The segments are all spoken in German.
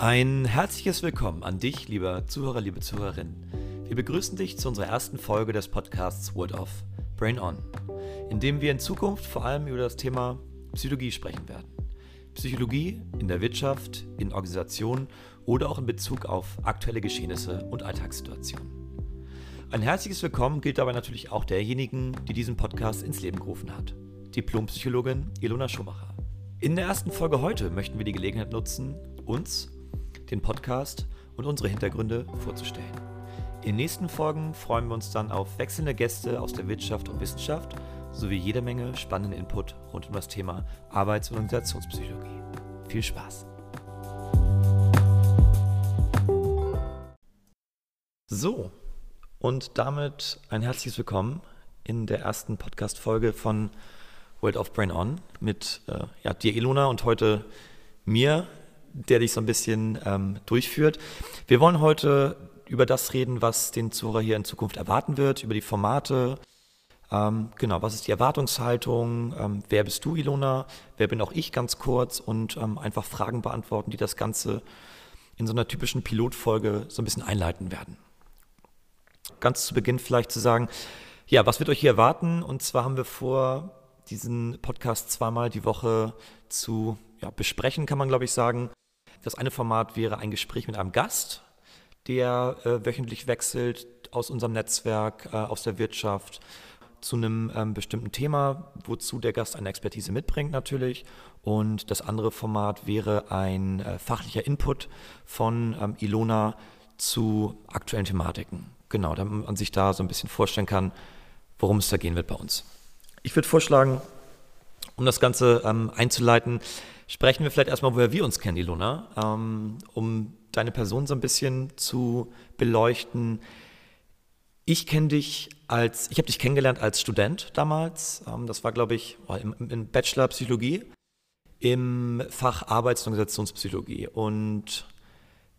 Ein herzliches Willkommen an dich, lieber Zuhörer, liebe Zuhörerin. Wir begrüßen dich zu unserer ersten Folge des Podcasts Word of Brain On, in dem wir in Zukunft vor allem über das Thema Psychologie sprechen werden. Psychologie in der Wirtschaft, in Organisationen oder auch in Bezug auf aktuelle Geschehnisse und Alltagssituationen. Ein herzliches Willkommen gilt dabei natürlich auch derjenigen, die diesen Podcast ins Leben gerufen hat. Diplompsychologin Ilona Schumacher. In der ersten Folge heute möchten wir die Gelegenheit nutzen, uns, den Podcast und unsere Hintergründe vorzustellen. In nächsten Folgen freuen wir uns dann auf wechselnde Gäste aus der Wirtschaft und Wissenschaft sowie jede Menge spannenden Input rund um das Thema Arbeits- und Organisationspsychologie. Viel Spaß! So, und damit ein herzliches Willkommen in der ersten Podcast-Folge von World of Brain On mit äh, ja, dir, Ilona, und heute mir, der dich so ein bisschen ähm, durchführt. Wir wollen heute über das reden, was den Zuhörer hier in Zukunft erwarten wird, über die Formate. Ähm, genau, was ist die Erwartungshaltung? Ähm, wer bist du, Ilona? Wer bin auch ich ganz kurz? Und ähm, einfach Fragen beantworten, die das Ganze in so einer typischen Pilotfolge so ein bisschen einleiten werden ganz zu Beginn vielleicht zu sagen, ja, was wird euch hier erwarten? Und zwar haben wir vor, diesen Podcast zweimal die Woche zu ja, besprechen, kann man glaube ich sagen. Das eine Format wäre ein Gespräch mit einem Gast, der äh, wöchentlich wechselt aus unserem Netzwerk, äh, aus der Wirtschaft zu einem ähm, bestimmten Thema, wozu der Gast eine Expertise mitbringt natürlich. Und das andere Format wäre ein äh, fachlicher Input von ähm, Ilona zu aktuellen Thematiken. Genau, damit man sich da so ein bisschen vorstellen kann, worum es da gehen wird bei uns. Ich würde vorschlagen, um das Ganze ähm, einzuleiten, sprechen wir vielleicht erstmal, woher wir uns kennen, Ilona, ähm, um deine Person so ein bisschen zu beleuchten. Ich kenne dich als, ich habe dich kennengelernt als Student damals. Ähm, das war, glaube ich, oh, im, im, Bachelor Psychologie im Fach Arbeits- und Organisationspsychologie. Und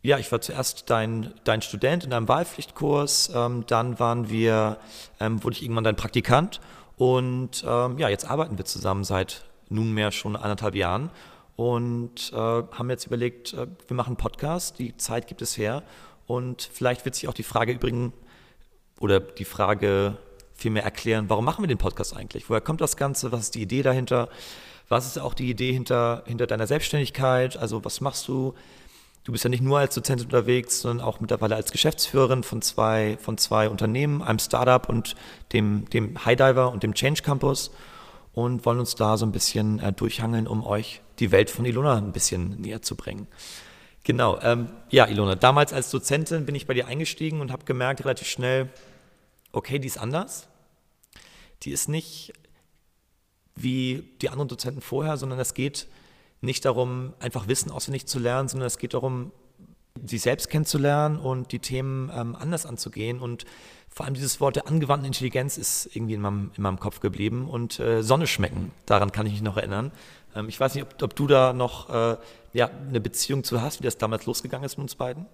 ja, ich war zuerst dein, dein Student in einem Wahlpflichtkurs, ähm, dann waren wir, ähm, wurde ich irgendwann dein Praktikant und ähm, ja, jetzt arbeiten wir zusammen seit nunmehr schon anderthalb Jahren und äh, haben jetzt überlegt, äh, wir machen einen Podcast, die Zeit gibt es her und vielleicht wird sich auch die Frage übrigens oder die Frage vielmehr erklären, warum machen wir den Podcast eigentlich? Woher kommt das Ganze? Was ist die Idee dahinter? Was ist auch die Idee hinter, hinter deiner Selbstständigkeit? Also was machst du? Du bist ja nicht nur als Dozent unterwegs, sondern auch mittlerweile als Geschäftsführerin von zwei, von zwei Unternehmen, einem Startup und dem, dem Highdiver und dem Change Campus und wollen uns da so ein bisschen äh, durchhangeln, um euch die Welt von Ilona ein bisschen näher zu bringen. Genau, ähm, ja, Ilona, damals als Dozentin bin ich bei dir eingestiegen und habe gemerkt relativ schnell, okay, die ist anders. Die ist nicht wie die anderen Dozenten vorher, sondern es geht nicht darum, einfach Wissen auswendig zu lernen, sondern es geht darum, sich selbst kennenzulernen und die Themen ähm, anders anzugehen. Und vor allem dieses Wort der angewandten Intelligenz ist irgendwie in meinem, in meinem Kopf geblieben. Und äh, Sonne schmecken, daran kann ich mich noch erinnern. Ähm, ich weiß nicht, ob, ob du da noch äh, ja, eine Beziehung zu hast, wie das damals losgegangen ist mit uns beiden.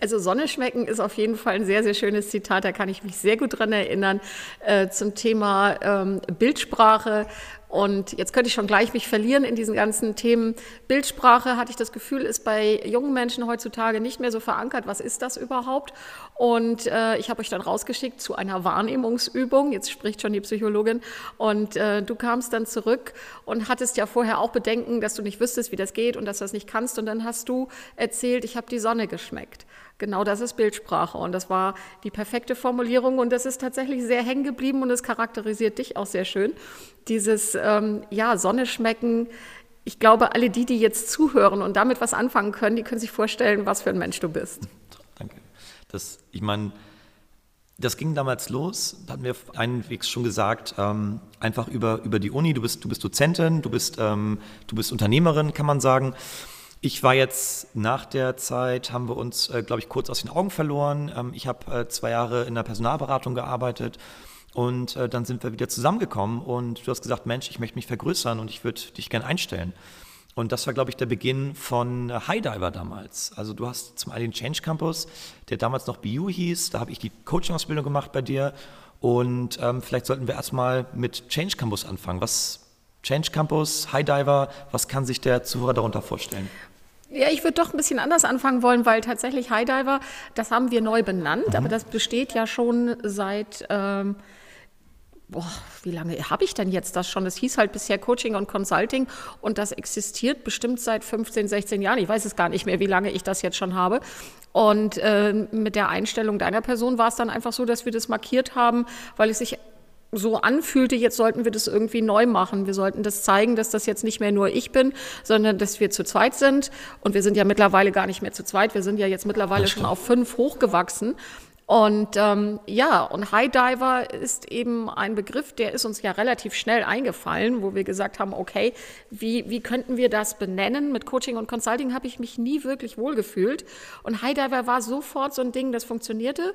Also Sonne schmecken ist auf jeden Fall ein sehr, sehr schönes Zitat, da kann ich mich sehr gut dran erinnern, äh, zum Thema ähm, Bildsprache. Und jetzt könnte ich schon gleich mich verlieren in diesen ganzen Themen. Bildsprache, hatte ich das Gefühl, ist bei jungen Menschen heutzutage nicht mehr so verankert. Was ist das überhaupt? Und äh, ich habe euch dann rausgeschickt zu einer Wahrnehmungsübung. Jetzt spricht schon die Psychologin. Und äh, du kamst dann zurück und hattest ja vorher auch Bedenken, dass du nicht wüsstest, wie das geht und dass du das nicht kannst. Und dann hast du erzählt, ich habe die Sonne geschmeckt. Genau das ist Bildsprache und das war die perfekte Formulierung und das ist tatsächlich sehr hängen geblieben und es charakterisiert dich auch sehr schön. Dieses ähm, ja Sonne schmecken. Ich glaube, alle die, die jetzt zuhören und damit was anfangen können, die können sich vorstellen, was für ein Mensch du bist. Danke. Das, ich meine, das ging damals los, hatten wir einwegs schon gesagt, ähm, einfach über, über die Uni. Du bist, du bist Dozentin, du bist, ähm, du bist Unternehmerin, kann man sagen. Ich war jetzt nach der Zeit, haben wir uns, äh, glaube ich, kurz aus den Augen verloren. Ähm, ich habe äh, zwei Jahre in der Personalberatung gearbeitet und äh, dann sind wir wieder zusammengekommen und du hast gesagt, Mensch, ich möchte mich vergrößern und ich würde dich gerne einstellen. Und das war, glaube ich, der Beginn von äh, Highdiver damals. Also du hast zum einen den Change Campus, der damals noch BU hieß, da habe ich die Coaching-Ausbildung gemacht bei dir. Und ähm, vielleicht sollten wir erstmal mit Change Campus anfangen. Was Change Campus, Highdiver, was kann sich der Zuhörer darunter vorstellen? Ja, ich würde doch ein bisschen anders anfangen wollen, weil tatsächlich High Diver, das haben wir neu benannt, mhm. aber das besteht ja schon seit ähm, boah, wie lange habe ich denn jetzt das schon? Es hieß halt bisher Coaching und Consulting und das existiert bestimmt seit 15, 16 Jahren. Ich weiß es gar nicht mehr, wie lange ich das jetzt schon habe. Und äh, mit der Einstellung deiner Person war es dann einfach so, dass wir das markiert haben, weil es sich so anfühlte, jetzt sollten wir das irgendwie neu machen. Wir sollten das zeigen, dass das jetzt nicht mehr nur ich bin, sondern dass wir zu zweit sind. Und wir sind ja mittlerweile gar nicht mehr zu zweit. Wir sind ja jetzt mittlerweile schon auf fünf hochgewachsen. Und ähm, ja, und High Diver ist eben ein Begriff, der ist uns ja relativ schnell eingefallen, wo wir gesagt haben, okay, wie, wie könnten wir das benennen? Mit Coaching und Consulting habe ich mich nie wirklich wohlgefühlt. Und High Diver war sofort so ein Ding, das funktionierte.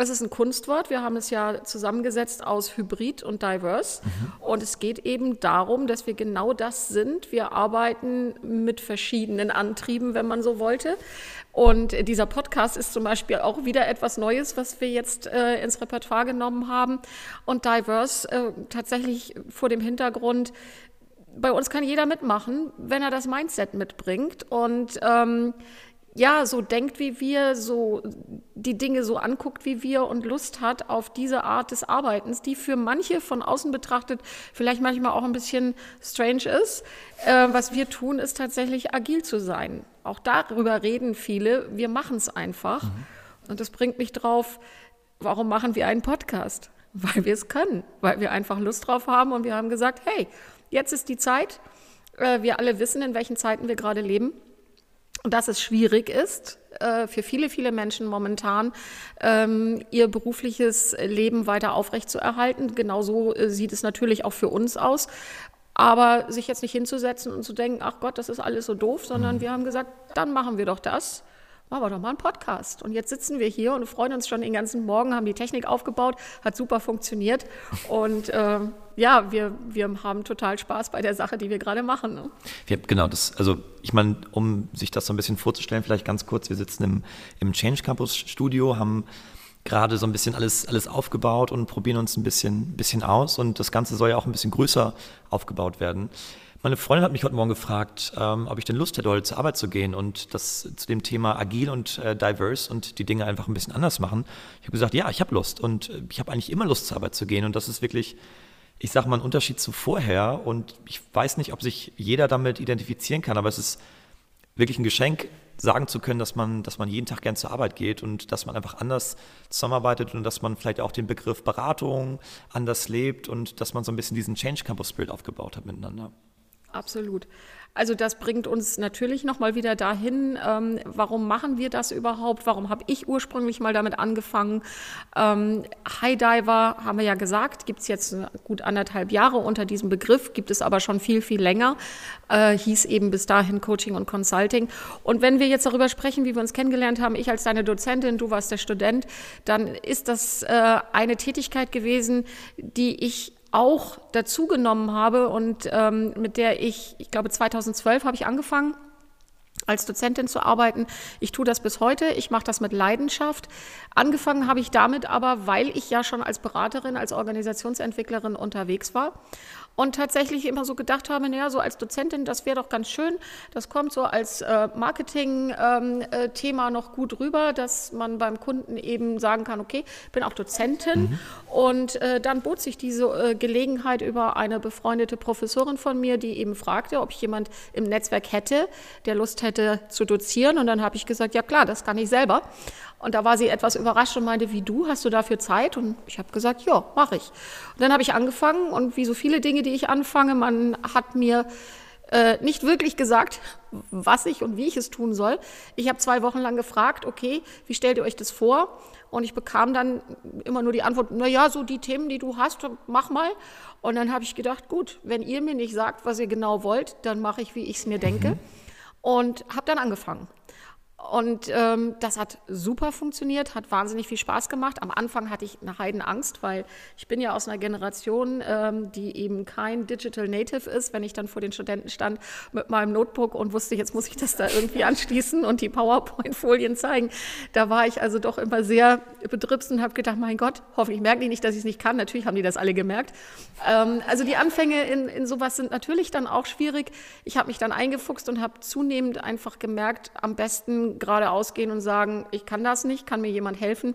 Es ist ein Kunstwort. Wir haben es ja zusammengesetzt aus Hybrid und Diverse. Mhm. Und es geht eben darum, dass wir genau das sind. Wir arbeiten mit verschiedenen Antrieben, wenn man so wollte. Und dieser Podcast ist zum Beispiel auch wieder etwas Neues, was wir jetzt äh, ins Repertoire genommen haben. Und Diverse äh, tatsächlich vor dem Hintergrund, bei uns kann jeder mitmachen, wenn er das Mindset mitbringt. Und ähm, ja, so denkt wie wir, so die Dinge so anguckt wie wir und Lust hat auf diese Art des Arbeitens, die für manche von außen betrachtet vielleicht manchmal auch ein bisschen strange ist. Äh, was wir tun, ist tatsächlich agil zu sein. Auch darüber reden viele. Wir machen es einfach. Mhm. Und das bringt mich drauf, warum machen wir einen Podcast? Weil wir es können, weil wir einfach Lust drauf haben und wir haben gesagt, hey, jetzt ist die Zeit. Äh, wir alle wissen, in welchen Zeiten wir gerade leben dass es schwierig ist äh, für viele, viele Menschen momentan, ähm, ihr berufliches Leben weiter aufrechtzuerhalten. Genauso äh, sieht es natürlich auch für uns aus. Aber sich jetzt nicht hinzusetzen und zu denken, ach Gott, das ist alles so doof, sondern mhm. wir haben gesagt, dann machen wir doch das machen wir doch mal einen Podcast. Und jetzt sitzen wir hier und freuen uns schon den ganzen Morgen, haben die Technik aufgebaut, hat super funktioniert. Und äh, ja, wir, wir haben total Spaß bei der Sache, die wir gerade machen. Ne? Wir, genau, das, also ich meine, um sich das so ein bisschen vorzustellen, vielleicht ganz kurz, wir sitzen im, im Change Campus Studio, haben gerade so ein bisschen alles, alles aufgebaut und probieren uns ein bisschen, bisschen aus. Und das Ganze soll ja auch ein bisschen größer aufgebaut werden. Meine Freundin hat mich heute Morgen gefragt, ähm, ob ich denn Lust hätte, heute zur Arbeit zu gehen und das zu dem Thema agil und äh, diverse und die Dinge einfach ein bisschen anders machen. Ich habe gesagt, ja, ich habe Lust und äh, ich habe eigentlich immer Lust, zur Arbeit zu gehen und das ist wirklich, ich sage mal, ein Unterschied zu vorher und ich weiß nicht, ob sich jeder damit identifizieren kann, aber es ist wirklich ein Geschenk, sagen zu können, dass man, dass man jeden Tag gern zur Arbeit geht und dass man einfach anders zusammenarbeitet und dass man vielleicht auch den Begriff Beratung anders lebt und dass man so ein bisschen diesen Change Campus Spirit aufgebaut hat miteinander. Absolut. Also das bringt uns natürlich nochmal wieder dahin, ähm, warum machen wir das überhaupt? Warum habe ich ursprünglich mal damit angefangen? Ähm, High Diver, haben wir ja gesagt, gibt es jetzt gut anderthalb Jahre unter diesem Begriff, gibt es aber schon viel, viel länger. Äh, hieß eben bis dahin Coaching und Consulting. Und wenn wir jetzt darüber sprechen, wie wir uns kennengelernt haben, ich als deine Dozentin, du warst der Student, dann ist das äh, eine Tätigkeit gewesen, die ich auch dazugenommen habe und ähm, mit der ich, ich glaube 2012 habe ich angefangen als Dozentin zu arbeiten. Ich tue das bis heute. Ich mache das mit Leidenschaft. Angefangen habe ich damit aber, weil ich ja schon als Beraterin, als Organisationsentwicklerin unterwegs war und tatsächlich immer so gedacht habe, naja, so als Dozentin, das wäre doch ganz schön. Das kommt so als äh, Marketing-Thema ähm, äh, noch gut rüber, dass man beim Kunden eben sagen kann, okay, ich bin auch Dozentin. Mhm. Und äh, dann bot sich diese äh, Gelegenheit über eine befreundete Professorin von mir, die eben fragte, ob ich jemand im Netzwerk hätte, der Lust hätte zu dozieren. Und dann habe ich gesagt, ja klar, das kann ich selber. Und da war sie etwas überrascht und meinte, wie du, hast du dafür Zeit? Und ich habe gesagt, ja, mache ich. Und dann habe ich angefangen und wie so viele Dinge, die ich anfange, man hat mir äh, nicht wirklich gesagt, was ich und wie ich es tun soll. Ich habe zwei Wochen lang gefragt, okay, wie stellt ihr euch das vor? Und ich bekam dann immer nur die Antwort, na ja, so die Themen, die du hast, mach mal. Und dann habe ich gedacht, gut, wenn ihr mir nicht sagt, was ihr genau wollt, dann mache ich, wie ich es mir denke. Mhm. Und habe dann angefangen. Und ähm, das hat super funktioniert, hat wahnsinnig viel Spaß gemacht. Am Anfang hatte ich eine Heidenangst, weil ich bin ja aus einer Generation, ähm, die eben kein Digital Native ist. Wenn ich dann vor den Studenten stand mit meinem Notebook und wusste, jetzt muss ich das da irgendwie anschließen und die PowerPoint-Folien zeigen, da war ich also doch immer sehr bedrückt und habe gedacht, mein Gott, hoffentlich merken die nicht, dass ich es nicht kann. Natürlich haben die das alle gemerkt. Ähm, also die Anfänge in, in sowas sind natürlich dann auch schwierig. Ich habe mich dann eingefuchst und habe zunehmend einfach gemerkt, am besten geradeaus gehen und sagen, ich kann das nicht, kann mir jemand helfen.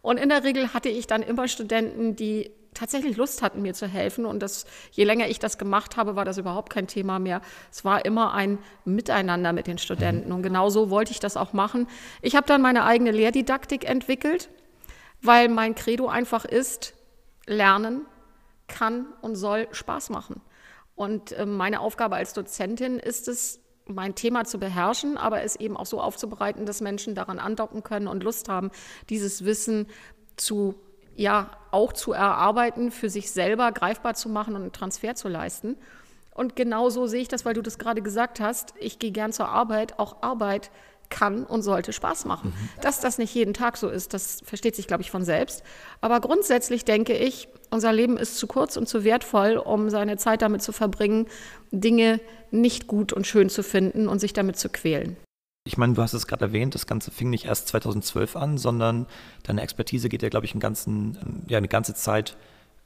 Und in der Regel hatte ich dann immer Studenten, die tatsächlich Lust hatten, mir zu helfen. Und das, je länger ich das gemacht habe, war das überhaupt kein Thema mehr. Es war immer ein Miteinander mit den Studenten. Und genau so wollte ich das auch machen. Ich habe dann meine eigene Lehrdidaktik entwickelt, weil mein Credo einfach ist, Lernen kann und soll Spaß machen. Und äh, meine Aufgabe als Dozentin ist es, mein Thema zu beherrschen, aber es eben auch so aufzubereiten, dass Menschen daran andocken können und Lust haben, dieses Wissen zu, ja, auch zu erarbeiten, für sich selber greifbar zu machen und einen Transfer zu leisten. Und genau so sehe ich das, weil du das gerade gesagt hast. Ich gehe gern zur Arbeit. Auch Arbeit kann und sollte Spaß machen. Mhm. Dass das nicht jeden Tag so ist, das versteht sich, glaube ich, von selbst. Aber grundsätzlich denke ich, unser Leben ist zu kurz und zu wertvoll, um seine Zeit damit zu verbringen, Dinge nicht gut und schön zu finden und sich damit zu quälen. Ich meine, du hast es gerade erwähnt, das Ganze fing nicht erst 2012 an, sondern deine Expertise geht ja, glaube ich, ganzen, ja, eine ganze Zeit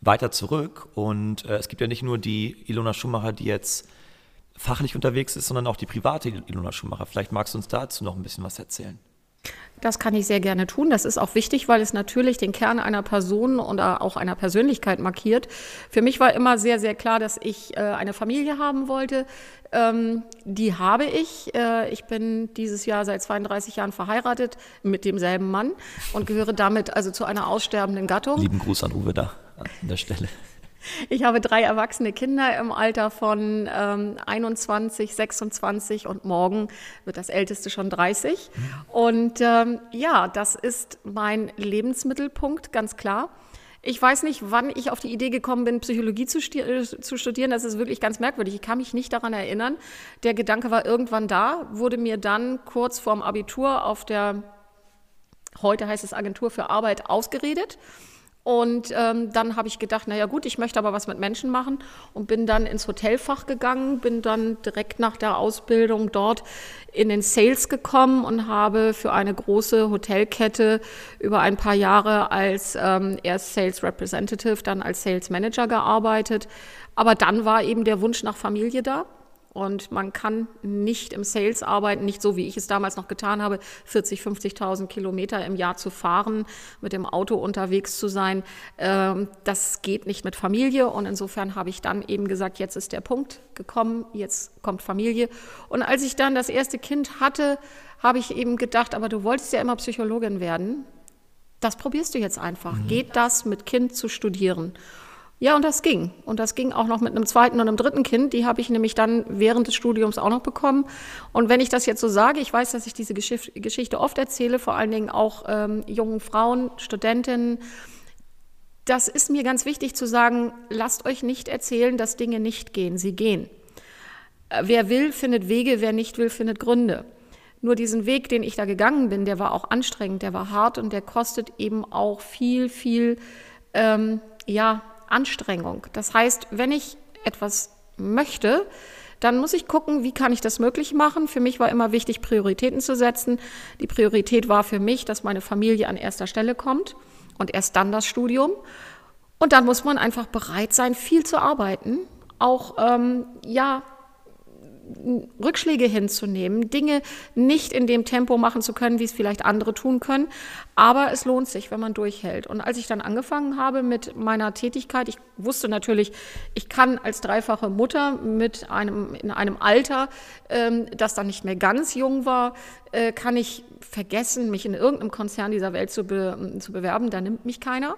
weiter zurück. Und äh, es gibt ja nicht nur die Ilona Schumacher, die jetzt fachlich unterwegs ist, sondern auch die private Ilona Schumacher. Vielleicht magst du uns dazu noch ein bisschen was erzählen. Das kann ich sehr gerne tun. Das ist auch wichtig, weil es natürlich den Kern einer Person oder auch einer Persönlichkeit markiert. Für mich war immer sehr, sehr klar, dass ich äh, eine Familie haben wollte. Ähm, die habe ich. Äh, ich bin dieses Jahr seit 32 Jahren verheiratet mit demselben Mann und gehöre damit also zu einer aussterbenden Gattung. Lieben Gruß an Uwe da an der Stelle. Ich habe drei erwachsene Kinder im Alter von ähm, 21, 26 und morgen wird das älteste schon 30. Und ähm, ja, das ist mein Lebensmittelpunkt, ganz klar. Ich weiß nicht, wann ich auf die Idee gekommen bin, Psychologie zu, zu, studieren. Das ist wirklich ganz merkwürdig. Ich kann mich nicht daran erinnern. Der Gedanke war irgendwann da, wurde mir dann kurz vorm Abitur auf der, heute heißt es Agentur für Arbeit, ausgeredet. Und ähm, dann habe ich gedacht, naja gut, ich möchte aber was mit Menschen machen und bin dann ins Hotelfach gegangen, bin dann direkt nach der Ausbildung dort in den Sales gekommen und habe für eine große Hotelkette über ein paar Jahre als ähm, erst Sales Representative, dann als Sales Manager gearbeitet. Aber dann war eben der Wunsch nach Familie da. Und man kann nicht im Sales arbeiten, nicht so wie ich es damals noch getan habe, 40, 50.000 Kilometer im Jahr zu fahren, mit dem Auto unterwegs zu sein. Ähm, das geht nicht mit Familie. Und insofern habe ich dann eben gesagt, jetzt ist der Punkt gekommen, jetzt kommt Familie. Und als ich dann das erste Kind hatte, habe ich eben gedacht, aber du wolltest ja immer Psychologin werden. Das probierst du jetzt einfach. Mhm. Geht das mit Kind zu studieren? Ja, und das ging. Und das ging auch noch mit einem zweiten und einem dritten Kind. Die habe ich nämlich dann während des Studiums auch noch bekommen. Und wenn ich das jetzt so sage, ich weiß, dass ich diese Geschichte oft erzähle, vor allen Dingen auch ähm, jungen Frauen, Studentinnen. Das ist mir ganz wichtig zu sagen, lasst euch nicht erzählen, dass Dinge nicht gehen. Sie gehen. Äh, wer will, findet Wege, wer nicht will, findet Gründe. Nur diesen Weg, den ich da gegangen bin, der war auch anstrengend, der war hart und der kostet eben auch viel, viel, ähm, ja, Anstrengung. Das heißt, wenn ich etwas möchte, dann muss ich gucken, wie kann ich das möglich machen. Für mich war immer wichtig, Prioritäten zu setzen. Die Priorität war für mich, dass meine Familie an erster Stelle kommt und erst dann das Studium. Und dann muss man einfach bereit sein, viel zu arbeiten, auch ähm, ja Rückschläge hinzunehmen, Dinge nicht in dem Tempo machen zu können, wie es vielleicht andere tun können. Aber es lohnt sich, wenn man durchhält. Und als ich dann angefangen habe mit meiner Tätigkeit, ich wusste natürlich, ich kann als dreifache Mutter mit einem, in einem Alter, ähm, das dann nicht mehr ganz jung war, äh, kann ich vergessen, mich in irgendeinem Konzern dieser Welt zu, be, zu bewerben. Da nimmt mich keiner.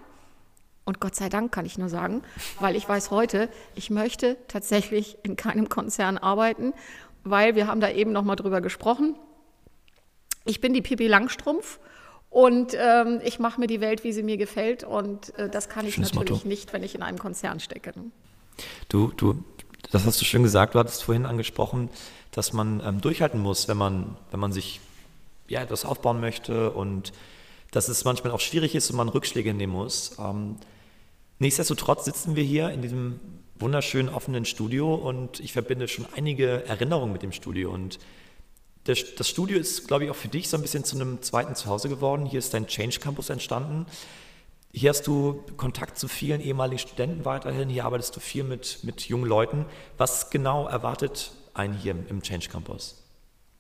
Und Gott sei Dank kann ich nur sagen, weil ich weiß heute, ich möchte tatsächlich in keinem Konzern arbeiten, weil wir haben da eben noch mal drüber gesprochen. Ich bin die Pippi Langstrumpf und ähm, ich mache mir die Welt, wie sie mir gefällt. Und äh, das kann ich Schönes natürlich Motto. nicht, wenn ich in einem Konzern stecke. Du, du, das hast du schön gesagt. Du hattest vorhin angesprochen, dass man ähm, durchhalten muss, wenn man, wenn man sich ja, etwas aufbauen möchte und dass es manchmal auch schwierig ist und man Rückschläge nehmen muss. Ähm, nichtsdestotrotz sitzen wir hier in diesem wunderschönen offenen Studio und ich verbinde schon einige Erinnerungen mit dem Studio und das, Studio ist, glaube ich, auch für dich so ein bisschen zu einem zweiten Zuhause geworden. Hier ist dein Change Campus entstanden. Hier hast du Kontakt zu vielen ehemaligen Studenten weiterhin. Hier arbeitest du viel mit, mit jungen Leuten. Was genau erwartet einen hier im Change Campus?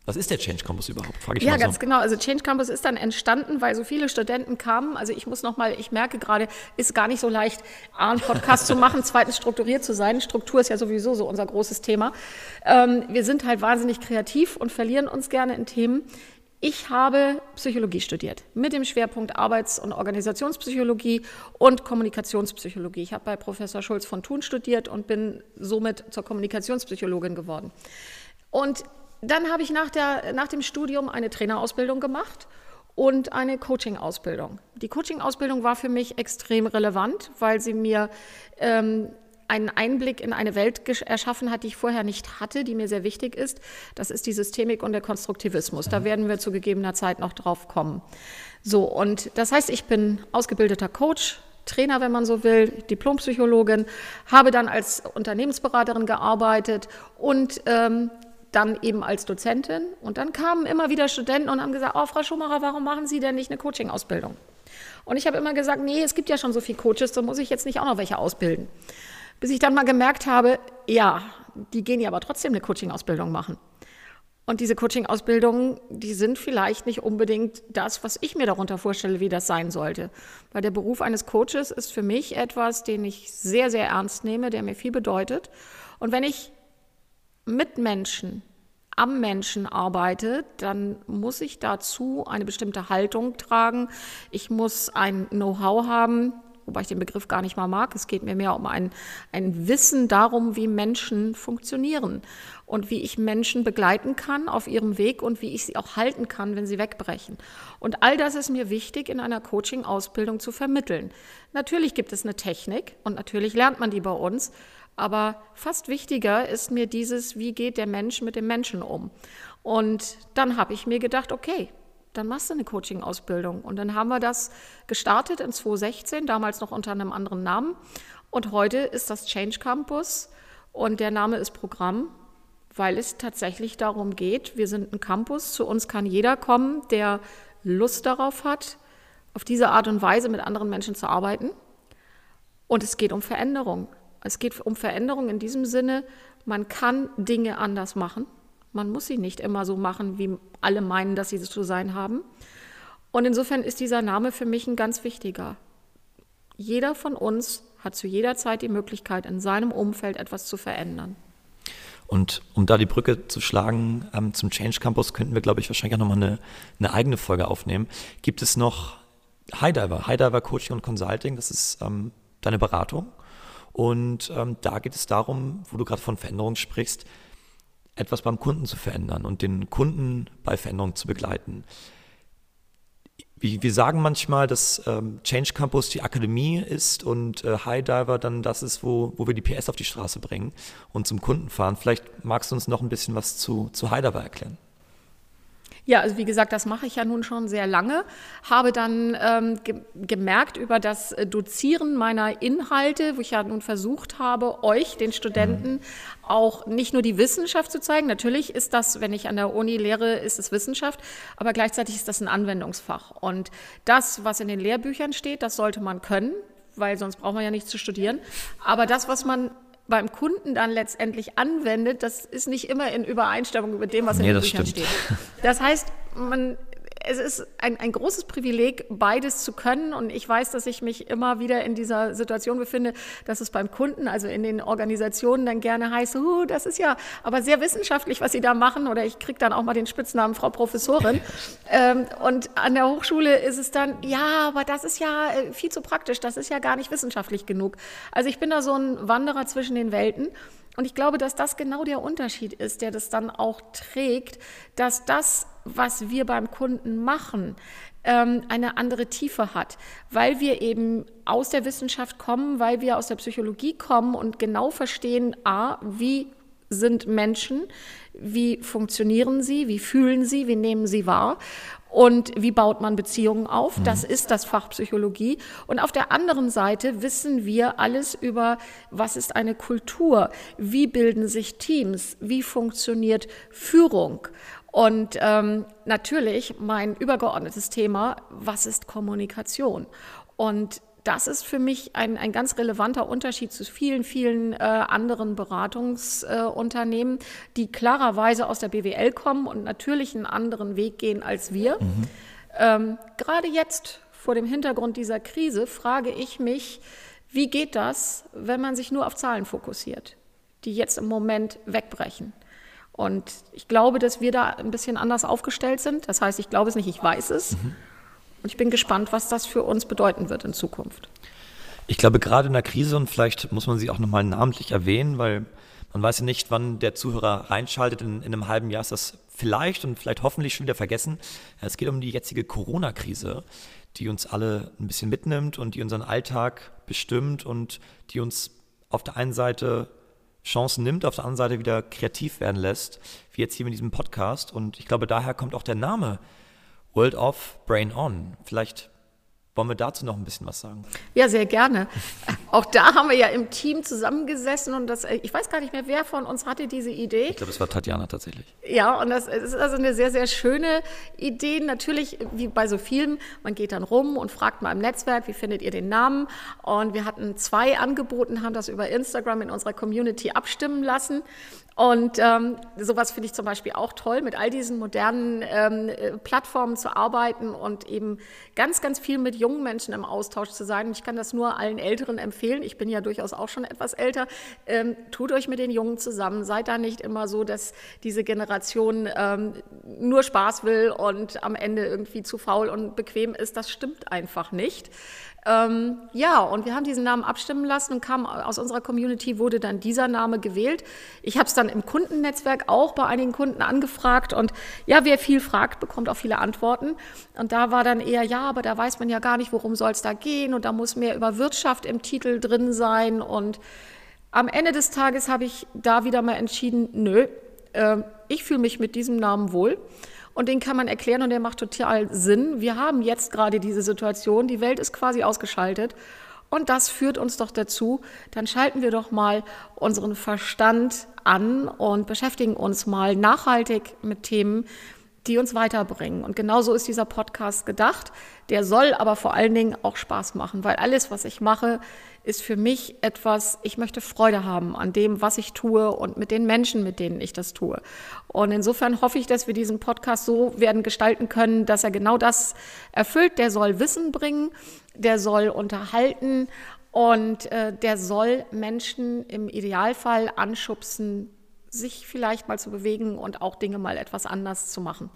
Was ist der Change Campus überhaupt? Frage ich ja, mal so. ganz genau. Also Change Campus ist dann entstanden, weil so viele Studenten kamen. Also ich muss noch mal, ich merke gerade, ist gar nicht so leicht, A, einen Podcast zu machen, zweitens strukturiert zu sein. Struktur ist ja sowieso so unser großes Thema. Ähm, wir sind halt wahnsinnig kreativ und verlieren uns gerne in Themen. Ich habe Psychologie studiert mit dem Schwerpunkt Arbeits- und Organisationspsychologie und Kommunikationspsychologie. Ich habe bei Professor Schulz von Thun studiert und bin somit zur Kommunikationspsychologin geworden. Und dann habe ich nach, der, nach dem Studium eine Trainerausbildung gemacht und eine Coaching-Ausbildung. Die Coaching-Ausbildung war für mich extrem relevant, weil sie mir ähm, einen Einblick in eine Welt erschaffen hat, die ich vorher nicht hatte, die mir sehr wichtig ist. Das ist die Systemik und der Konstruktivismus. Da werden wir zu gegebener Zeit noch drauf kommen. So, und das heißt, ich bin ausgebildeter Coach, Trainer, wenn man so will, Diplompsychologin, habe dann als Unternehmensberaterin gearbeitet und ähm, dann eben als Dozentin. Und dann kamen immer wieder Studenten und haben gesagt, oh, Frau Schumacher, warum machen Sie denn nicht eine Coaching-Ausbildung? Und ich habe immer gesagt, nee, es gibt ja schon so viele Coaches, da muss ich jetzt nicht auch noch welche ausbilden. Bis ich dann mal gemerkt habe, ja, die gehen ja aber trotzdem eine Coaching-Ausbildung machen. Und diese Coaching-Ausbildungen, die sind vielleicht nicht unbedingt das, was ich mir darunter vorstelle, wie das sein sollte. Weil der Beruf eines Coaches ist für mich etwas, den ich sehr, sehr ernst nehme, der mir viel bedeutet. Und wenn ich mit Menschen, am Menschen arbeite, dann muss ich dazu eine bestimmte Haltung tragen. Ich muss ein Know-how haben, wobei ich den Begriff gar nicht mal mag. Es geht mir mehr um ein, ein Wissen darum, wie Menschen funktionieren und wie ich Menschen begleiten kann auf ihrem Weg und wie ich sie auch halten kann, wenn sie wegbrechen. Und all das ist mir wichtig in einer Coaching-Ausbildung zu vermitteln. Natürlich gibt es eine Technik und natürlich lernt man die bei uns, aber fast wichtiger ist mir dieses, wie geht der Mensch mit dem Menschen um. Und dann habe ich mir gedacht, okay, dann machst du eine Coaching-Ausbildung. Und dann haben wir das gestartet in 2016, damals noch unter einem anderen Namen. Und heute ist das Change Campus und der Name ist Programm, weil es tatsächlich darum geht, wir sind ein Campus, zu uns kann jeder kommen, der Lust darauf hat, auf diese Art und Weise mit anderen Menschen zu arbeiten. Und es geht um Veränderung. Es geht um Veränderung in diesem Sinne, man kann Dinge anders machen. Man muss sie nicht immer so machen, wie alle meinen, dass sie zu sein haben. Und insofern ist dieser Name für mich ein ganz wichtiger. Jeder von uns hat zu jeder Zeit die Möglichkeit, in seinem Umfeld etwas zu verändern. Und um da die Brücke zu schlagen ähm, zum Change Campus, könnten wir, glaube ich, wahrscheinlich auch nochmal eine, eine eigene Folge aufnehmen. Gibt es noch Highdiver, Highdiver Coaching und Consulting, das ist ähm, deine Beratung? Und ähm, da geht es darum, wo du gerade von Veränderung sprichst, etwas beim Kunden zu verändern und den Kunden bei Veränderung zu begleiten. Wir, sagen manchmal, dass ähm, Change Campus die Akademie ist und äh, High Diver dann das ist, wo, wo wir die PS auf die Straße bringen und zum Kunden fahren. Vielleicht magst du uns noch ein bisschen was zu, zu High Diver erklären. Ja, also wie gesagt, das mache ich ja nun schon sehr lange. Habe dann ähm, ge gemerkt über das äh, Dozieren meiner Inhalte, wo ich ja nun versucht habe, euch, den Studenten, mhm. auch nicht nur die Wissenschaft zu zeigen. Natürlich ist das, wenn ich an der Uni lehre, ist es Wissenschaft, aber gleichzeitig ist das ein Anwendungsfach. Und das, was in den Lehrbüchern steht, das sollte man können, weil sonst braucht man ja nichts zu studieren. Aber das, was man beim Kunden dann letztendlich anwendet, das ist nicht immer in Übereinstimmung mit dem, was in nee, den Büchern stimmt. steht. Das heißt, man es ist ein, ein großes Privileg, beides zu können. Und ich weiß, dass ich mich immer wieder in dieser Situation befinde, dass es beim Kunden, also in den Organisationen, dann gerne heißt, uh, das ist ja aber sehr wissenschaftlich, was Sie da machen. Oder ich kriege dann auch mal den Spitznamen Frau Professorin. ähm, und an der Hochschule ist es dann, ja, aber das ist ja äh, viel zu praktisch, das ist ja gar nicht wissenschaftlich genug. Also ich bin da so ein Wanderer zwischen den Welten. Und ich glaube, dass das genau der Unterschied ist, der das dann auch trägt, dass das, was wir beim Kunden machen, ähm, eine andere Tiefe hat, weil wir eben aus der Wissenschaft kommen, weil wir aus der Psychologie kommen und genau verstehen, a, wie sind Menschen, wie funktionieren sie, wie fühlen sie, wie nehmen sie wahr und wie baut man Beziehungen auf. Mhm. Das ist das Fach Psychologie. Und auf der anderen Seite wissen wir alles über, was ist eine Kultur, wie bilden sich Teams, wie funktioniert Führung. Und ähm, natürlich mein übergeordnetes Thema, was ist Kommunikation? Und das ist für mich ein, ein ganz relevanter Unterschied zu vielen, vielen äh, anderen Beratungsunternehmen, äh, die klarerweise aus der BWL kommen und natürlich einen anderen Weg gehen als wir. Mhm. Ähm, gerade jetzt vor dem Hintergrund dieser Krise frage ich mich, wie geht das, wenn man sich nur auf Zahlen fokussiert, die jetzt im Moment wegbrechen? Und ich glaube, dass wir da ein bisschen anders aufgestellt sind. Das heißt, ich glaube es nicht, ich weiß es. Mhm. Und ich bin gespannt, was das für uns bedeuten wird in Zukunft. Ich glaube, gerade in der Krise, und vielleicht muss man sie auch nochmal namentlich erwähnen, weil man weiß ja nicht, wann der Zuhörer reinschaltet. In, in, einem halben Jahr ist das vielleicht und vielleicht hoffentlich schon wieder vergessen. Es geht um die jetzige Corona-Krise, die uns alle ein bisschen mitnimmt und die unseren Alltag bestimmt und die uns auf der einen Seite Chancen nimmt, auf der anderen Seite wieder kreativ werden lässt, wie jetzt hier mit diesem Podcast. Und ich glaube, daher kommt auch der Name World of Brain On. Vielleicht wollen wir dazu noch ein bisschen was sagen? Ja, sehr gerne. Auch da haben wir ja im Team zusammengesessen und das, ich weiß gar nicht mehr, wer von uns hatte diese Idee. Ich glaube, es war Tatjana tatsächlich. Ja, und das ist also eine sehr, sehr schöne Idee. Natürlich, wie bei so vielen, man geht dann rum und fragt mal im Netzwerk, wie findet ihr den Namen? Und wir hatten zwei angeboten, haben das über Instagram in unserer Community abstimmen lassen. Und ähm, sowas finde ich zum Beispiel auch toll, mit all diesen modernen ähm, äh, Plattformen zu arbeiten und eben ganz, ganz viel mit jungen Menschen im Austausch zu sein. Ich kann das nur allen Älteren empfehlen. Ich bin ja durchaus auch schon etwas älter. Ähm, tut euch mit den Jungen zusammen. Seid da nicht immer so, dass diese Generation ähm, nur Spaß will und am Ende irgendwie zu faul und bequem ist. Das stimmt einfach nicht. Ähm, ja, und wir haben diesen Namen abstimmen lassen und kam aus unserer Community wurde dann dieser Name gewählt. Ich habe es dann im Kundennetzwerk auch bei einigen Kunden angefragt und ja, wer viel fragt, bekommt auch viele Antworten. Und da war dann eher, ja, aber da weiß man ja gar nicht, worum soll es da gehen und da muss mehr über Wirtschaft im Titel drin sein. Und am Ende des Tages habe ich da wieder mal entschieden, nö, äh, ich fühle mich mit diesem Namen wohl und den kann man erklären und der macht total Sinn. Wir haben jetzt gerade diese Situation, die Welt ist quasi ausgeschaltet und das führt uns doch dazu, dann schalten wir doch mal unseren Verstand an und beschäftigen uns mal nachhaltig mit Themen, die uns weiterbringen. Und genauso ist dieser Podcast gedacht. Der soll aber vor allen Dingen auch Spaß machen, weil alles, was ich mache, ist für mich etwas, ich möchte Freude haben an dem, was ich tue und mit den Menschen, mit denen ich das tue. Und insofern hoffe ich, dass wir diesen Podcast so werden gestalten können, dass er genau das erfüllt. Der soll Wissen bringen, der soll unterhalten und äh, der soll Menschen im Idealfall anschubsen, sich vielleicht mal zu bewegen und auch Dinge mal etwas anders zu machen.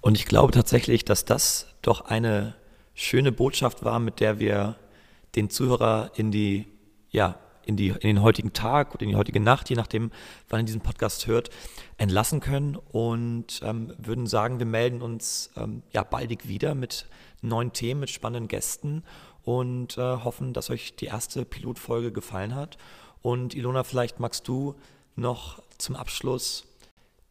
Und ich glaube tatsächlich, dass das doch eine schöne Botschaft war, mit der wir den Zuhörer in die, ja, in, die, in den heutigen Tag oder in die heutige Nacht, je nachdem, wann ihr diesen Podcast hört, entlassen können und ähm, würden sagen, wir melden uns ähm, ja baldig wieder mit neuen Themen, mit spannenden Gästen und äh, hoffen, dass euch die erste Pilotfolge gefallen hat. Und Ilona, vielleicht magst du noch zum Abschluss.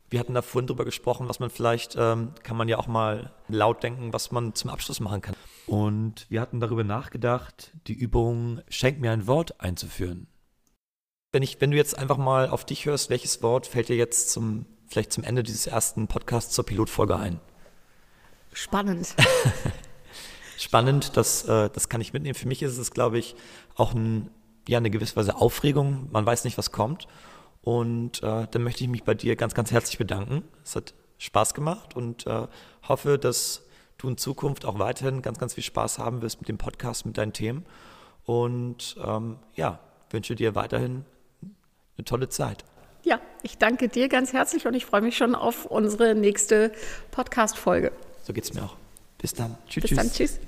Wir hatten da vorhin drüber gesprochen, was man vielleicht, ähm, kann man ja auch mal laut denken, was man zum Abschluss machen kann. Und wir hatten darüber nachgedacht, die Übung Schenk mir ein Wort einzuführen. Wenn, ich, wenn du jetzt einfach mal auf dich hörst, welches Wort fällt dir jetzt zum, vielleicht zum Ende dieses ersten Podcasts zur Pilotfolge ein? Spannend. Spannend, das, äh, das kann ich mitnehmen. Für mich ist es, glaube ich, auch ein, ja, eine gewisse Weise Aufregung. Man weiß nicht, was kommt. Und äh, dann möchte ich mich bei dir ganz, ganz herzlich bedanken. Es hat Spaß gemacht und äh, hoffe, dass du in Zukunft auch weiterhin ganz, ganz viel Spaß haben wirst mit dem Podcast, mit deinen Themen. Und ähm, ja, wünsche dir weiterhin eine tolle Zeit. Ja, ich danke dir ganz herzlich und ich freue mich schon auf unsere nächste Podcast-Folge. So geht es mir auch. Bis dann. Tschüss. Bis tschüss. dann. Tschüss.